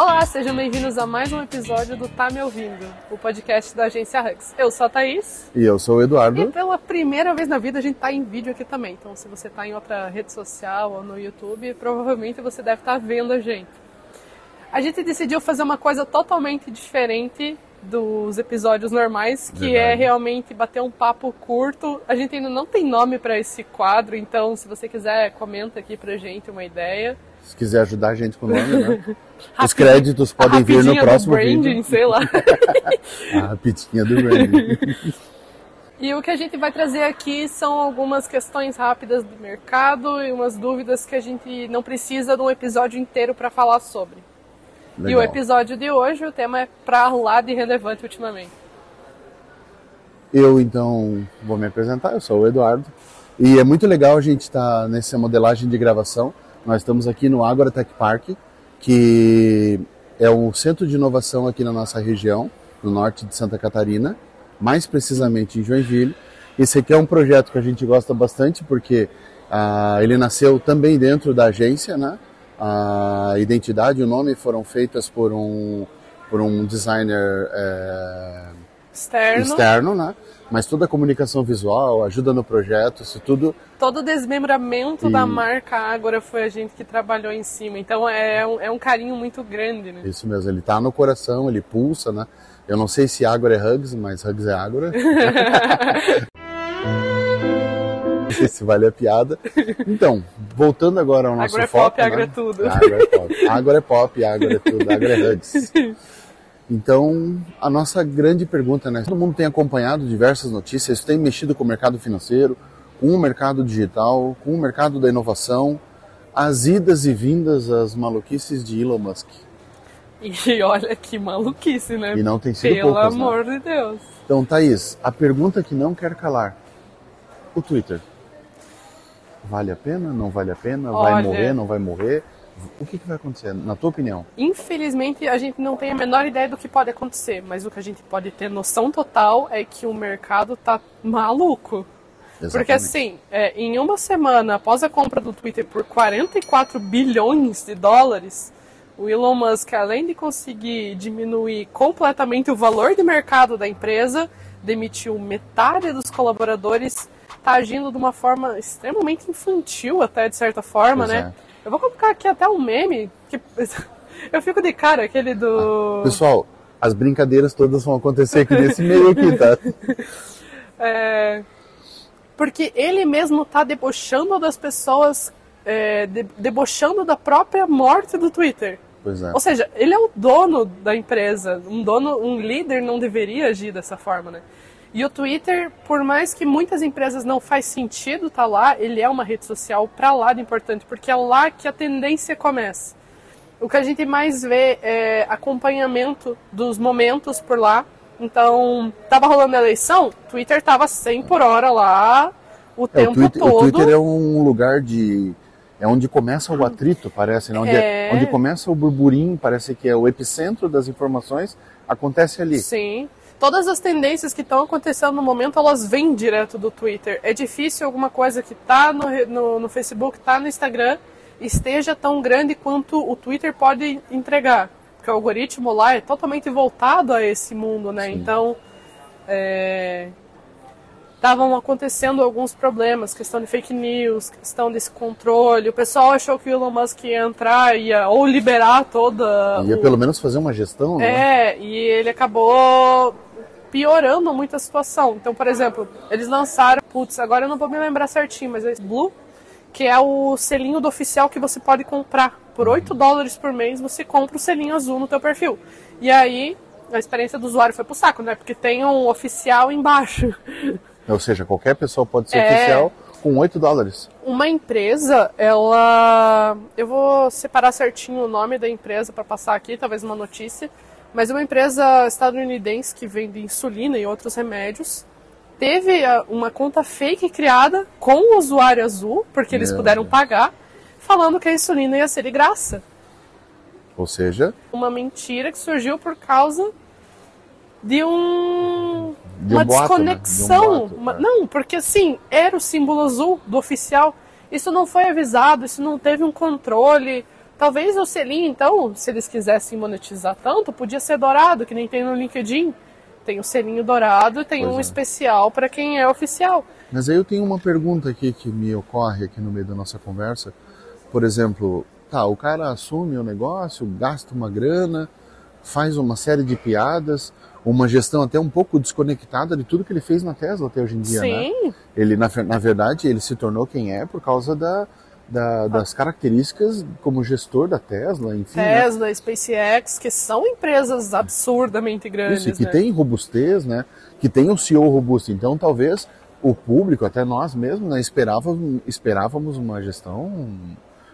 Olá, sejam bem-vindos a mais um episódio do Tá Me Ouvindo, o podcast da agência Hux. Eu sou a Thaís. E eu sou o Eduardo. E pela primeira vez na vida a gente tá em vídeo aqui também. Então, se você tá em outra rede social ou no YouTube, provavelmente você deve estar tá vendo a gente. A gente decidiu fazer uma coisa totalmente diferente dos episódios normais, que é Verdade. é realmente bater um papo curto. A gente ainda não tem nome para esse quadro, então se você quiser, comenta aqui pra gente uma ideia. Se quiser ajudar a gente com o nome, né? Os créditos podem vir no próximo do branding, vídeo. sei lá. a rapidinha do branding. E o que a gente vai trazer aqui são algumas questões rápidas do mercado e umas dúvidas que a gente não precisa de um episódio inteiro para falar sobre. Legal. E o episódio de hoje, o tema é para lá de relevante ultimamente. Eu então vou me apresentar, eu sou o Eduardo. E é muito legal a gente estar tá nessa modelagem de gravação. Nós estamos aqui no Agora Tech Park, que é um centro de inovação aqui na nossa região, no norte de Santa Catarina, mais precisamente em Joinville. Esse aqui é um projeto que a gente gosta bastante porque ah, ele nasceu também dentro da agência, né? A identidade e o nome foram feitas por um, por um designer é, externo. externo, né? Mas toda a comunicação visual, ajuda no projeto, isso tudo. Todo o desmembramento e... da marca Ágora foi a gente que trabalhou em cima. Então é um, é um carinho muito grande, né? Isso mesmo, ele está no coração, ele pulsa, né? Eu não sei se Ágora é Hugs, mas Hugs é Ágora. se vale a piada. Então, voltando agora ao nosso agora foco. É pop, né? Agora é tudo. Agora é pop, agora é pop, agora é tudo, agora é hugs. Então, a nossa grande pergunta, né? Todo mundo tem acompanhado diversas notícias, tem mexido com o mercado financeiro, com o mercado digital, com o mercado da inovação, as idas e vindas, as maluquices de Elon Musk. E olha que maluquice, né? E não tem sido Pelo poucas, amor né? de Deus. Então, Thaís, a pergunta que não quer calar. O Twitter. Vale a pena? Não vale a pena? Olha, vai morrer? Não vai morrer? O que, que, vai acontecer, na tua opinião? Infelizmente, a gente não tem a menor ideia do que pode acontecer, mas o que a gente pode ter noção total é que o mercado tá maluco. Exatamente. Porque assim, é, em uma semana após a compra do Twitter por 44 bilhões de dólares, o Elon Musk, além de conseguir diminuir completamente o valor de mercado da empresa, demitiu metade dos colaboradores tá agindo de uma forma extremamente infantil, até de certa forma, pois né? É. Eu vou colocar aqui até um meme que eu fico de cara, aquele do. Pessoal, as brincadeiras todas vão acontecer aqui nesse meio aqui, tá? é... Porque ele mesmo tá debochando das pessoas, é, de, debochando da própria morte do Twitter. É. Ou seja, ele é o dono da empresa. Um dono, um líder não deveria agir dessa forma, né? E o Twitter, por mais que muitas empresas não faz sentido estar tá lá, ele é uma rede social para lá de importante, porque é lá que a tendência começa. O que a gente mais vê é acompanhamento dos momentos por lá. Então, tava rolando a eleição, Twitter tava 100 por hora lá o é, tempo o Twitter, todo. O Twitter é um lugar de é onde começa o atrito, parece, né? onde, é... onde começa o burburinho, parece que é o epicentro das informações, acontece ali. Sim todas as tendências que estão acontecendo no momento, elas vêm direto do Twitter. É difícil alguma coisa que está no, no, no, Facebook, está no Instagram, esteja tão grande quanto o Twitter pode entregar. Porque o algoritmo lá é totalmente voltado a esse mundo, né? Sim. Então, é, estavam acontecendo alguns problemas, questão de fake news, questão desse controle. O pessoal achou que o Elon Musk ia entrar, ia ou liberar toda. Ia o... pelo menos fazer uma gestão, né? É, e ele acabou piorando muito a situação. Então, por exemplo, eles lançaram, putz, agora eu não vou me lembrar certinho, mas é Blue, que é o selinho do oficial que você pode comprar. Por 8 dólares por mês você compra o selinho azul no teu perfil. E aí a experiência do usuário foi pro saco, né? Porque tem um oficial embaixo. Ou seja, qualquer pessoa pode ser é... oficial com 8 dólares. Uma empresa, ela. Eu vou separar certinho o nome da empresa para passar aqui, talvez uma notícia mas uma empresa estadunidense que vende insulina e outros remédios teve ah, uma conta fake criada com o usuário azul, porque eles Meu puderam Deus. pagar, falando que a insulina ia ser de graça. Ou seja, uma mentira que surgiu por causa de um de uma boato, desconexão. Né? De um boato, uma... é. Não, porque assim, era o símbolo azul do oficial. Isso não foi avisado, isso não teve um controle Talvez o selinho, então, se eles quisessem monetizar tanto, podia ser dourado, que nem tem no LinkedIn. Tem o selinho dourado e tem pois um é. especial para quem é oficial. Mas aí eu tenho uma pergunta aqui que me ocorre aqui no meio da nossa conversa. Por exemplo, tá, o cara assume o negócio, gasta uma grana, faz uma série de piadas, uma gestão até um pouco desconectada de tudo que ele fez na Tesla até hoje em dia, né? Sim. né? Ele, na, na verdade, ele se tornou quem é por causa da, da, das características como gestor da Tesla, enfim. Né? Tesla, né? SpaceX, que são empresas absurdamente grandes. Isso, que né? tem robustez, né? Que tem um CEO robusto. Então, talvez o público, até nós mesmos, né, esperávamos, esperávamos uma gestão,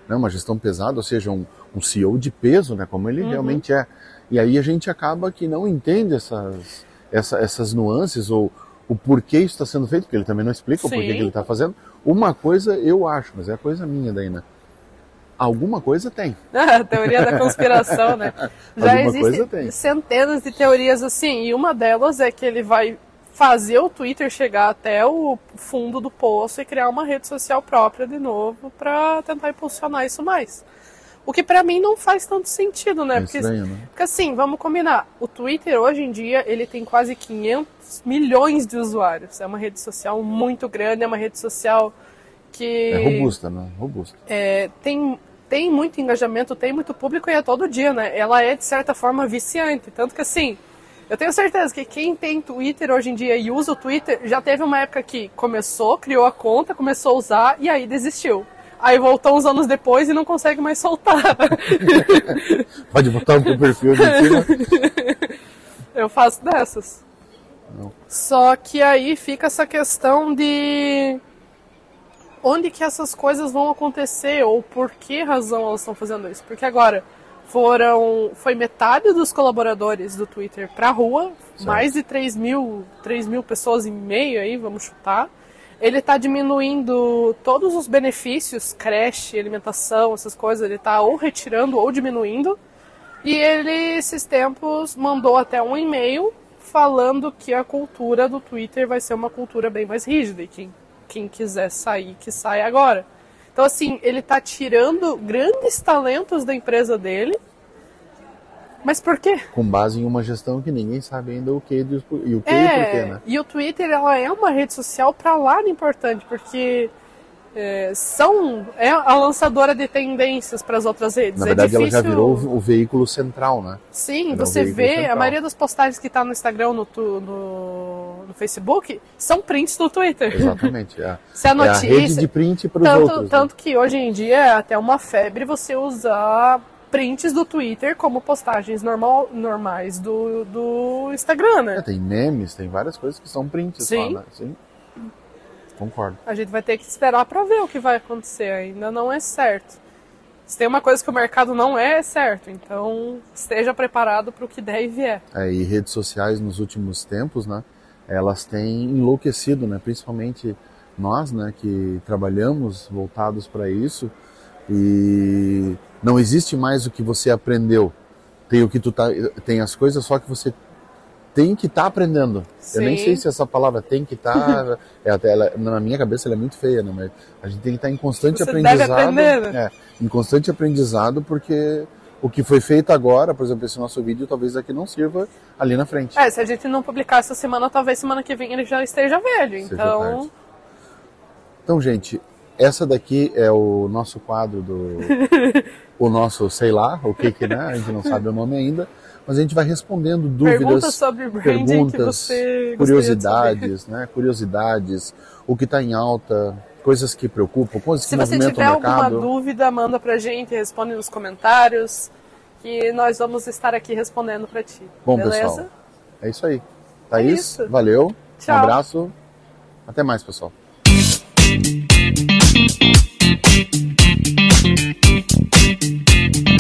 né, uma gestão pesada, ou seja, um, um CEO de peso, né, como ele uhum. realmente é. E aí a gente acaba que não entende essas, essa, essas nuances ou o porquê isso está sendo feito, porque ele também não explica Sim. o porquê que ele está fazendo. Uma coisa eu acho, mas é coisa minha daí, né? Alguma coisa tem. A teoria da conspiração, né? Já existem centenas de teorias assim, e uma delas é que ele vai fazer o Twitter chegar até o fundo do poço e criar uma rede social própria de novo para tentar impulsionar isso mais. O que para mim não faz tanto sentido, né? É porque, estranho, né? porque assim, vamos combinar, o Twitter hoje em dia ele tem quase 500 milhões de usuários. É uma rede social muito grande, é uma rede social que é robusta, né? Robusta. É, tem tem muito engajamento, tem muito público e é todo dia, né? Ela é de certa forma viciante, tanto que assim, eu tenho certeza que quem tem Twitter hoje em dia e usa o Twitter já teve uma época que começou, criou a conta, começou a usar e aí desistiu. Aí voltou uns anos depois e não consegue mais soltar. Pode botar um perfil de cima. Eu faço dessas. Não. Só que aí fica essa questão de onde que essas coisas vão acontecer ou por que razão elas estão fazendo isso. Porque agora, foram foi metade dos colaboradores do Twitter para rua, certo. mais de 3 mil, 3 mil pessoas e meio aí, vamos chutar. Ele está diminuindo todos os benefícios, creche, alimentação, essas coisas, ele está ou retirando ou diminuindo. E ele, esses tempos, mandou até um e-mail falando que a cultura do Twitter vai ser uma cultura bem mais rígida e quem, quem quiser sair, que saia agora. Então, assim, ele está tirando grandes talentos da empresa dele. Mas por quê? Com base em uma gestão que ninguém sabe ainda o que e o que é, e por quê, né? E o Twitter ela é uma rede social para lá importante, porque é, são é a lançadora de tendências para as outras redes. Na verdade, é difícil... ela já virou o, veículo central, né? Sim, é você vê central. a maioria das postagens que está no Instagram, no, no, no, Facebook, são prints do Twitter. Exatamente. É, Se a, notícia, é a rede de print para os outros. Tanto né? que hoje em dia é até uma febre você usar prints do Twitter como postagens normal, normais do, do Instagram, né? É, tem memes, tem várias coisas que são prints Sim. Só, né? Sim. Concordo. A gente vai ter que esperar para ver o que vai acontecer. Ainda não é certo. Se tem uma coisa que o mercado não é, é certo. Então, esteja preparado para o que der e vier. É, e redes sociais nos últimos tempos, né? Elas têm enlouquecido, né? Principalmente nós, né? Que trabalhamos voltados para isso. E não existe mais o que você aprendeu. Tem o que tu tá, tem as coisas só que você tem que estar tá aprendendo. Sim. Eu nem sei se essa palavra tem que estar. Tá, é, até ela, na minha cabeça ela é muito feia, né? Mas a gente tem que estar tá em constante Você aprendizado. Né? é, em constante aprendizado, porque o que foi feito agora, por exemplo, esse nosso vídeo, talvez aqui não sirva ali na frente. É, se a gente não publicar essa semana, talvez semana que vem ele já esteja velho. Então. Então, gente, essa daqui é o nosso quadro do. o nosso, sei lá, o que que, né? A gente não sabe o nome ainda mas a gente vai respondendo dúvidas, perguntas sobre branding perguntas, curiosidades, né? Curiosidades, o que está em alta, coisas que preocupam, coisas que movimentam o mercado. Se você tiver alguma dúvida, manda pra gente, responde nos comentários, que nós vamos estar aqui respondendo para ti. Bom, beleza? pessoal, é isso aí. Thaís, é isso. valeu, Tchau. um abraço, até mais, pessoal. Thank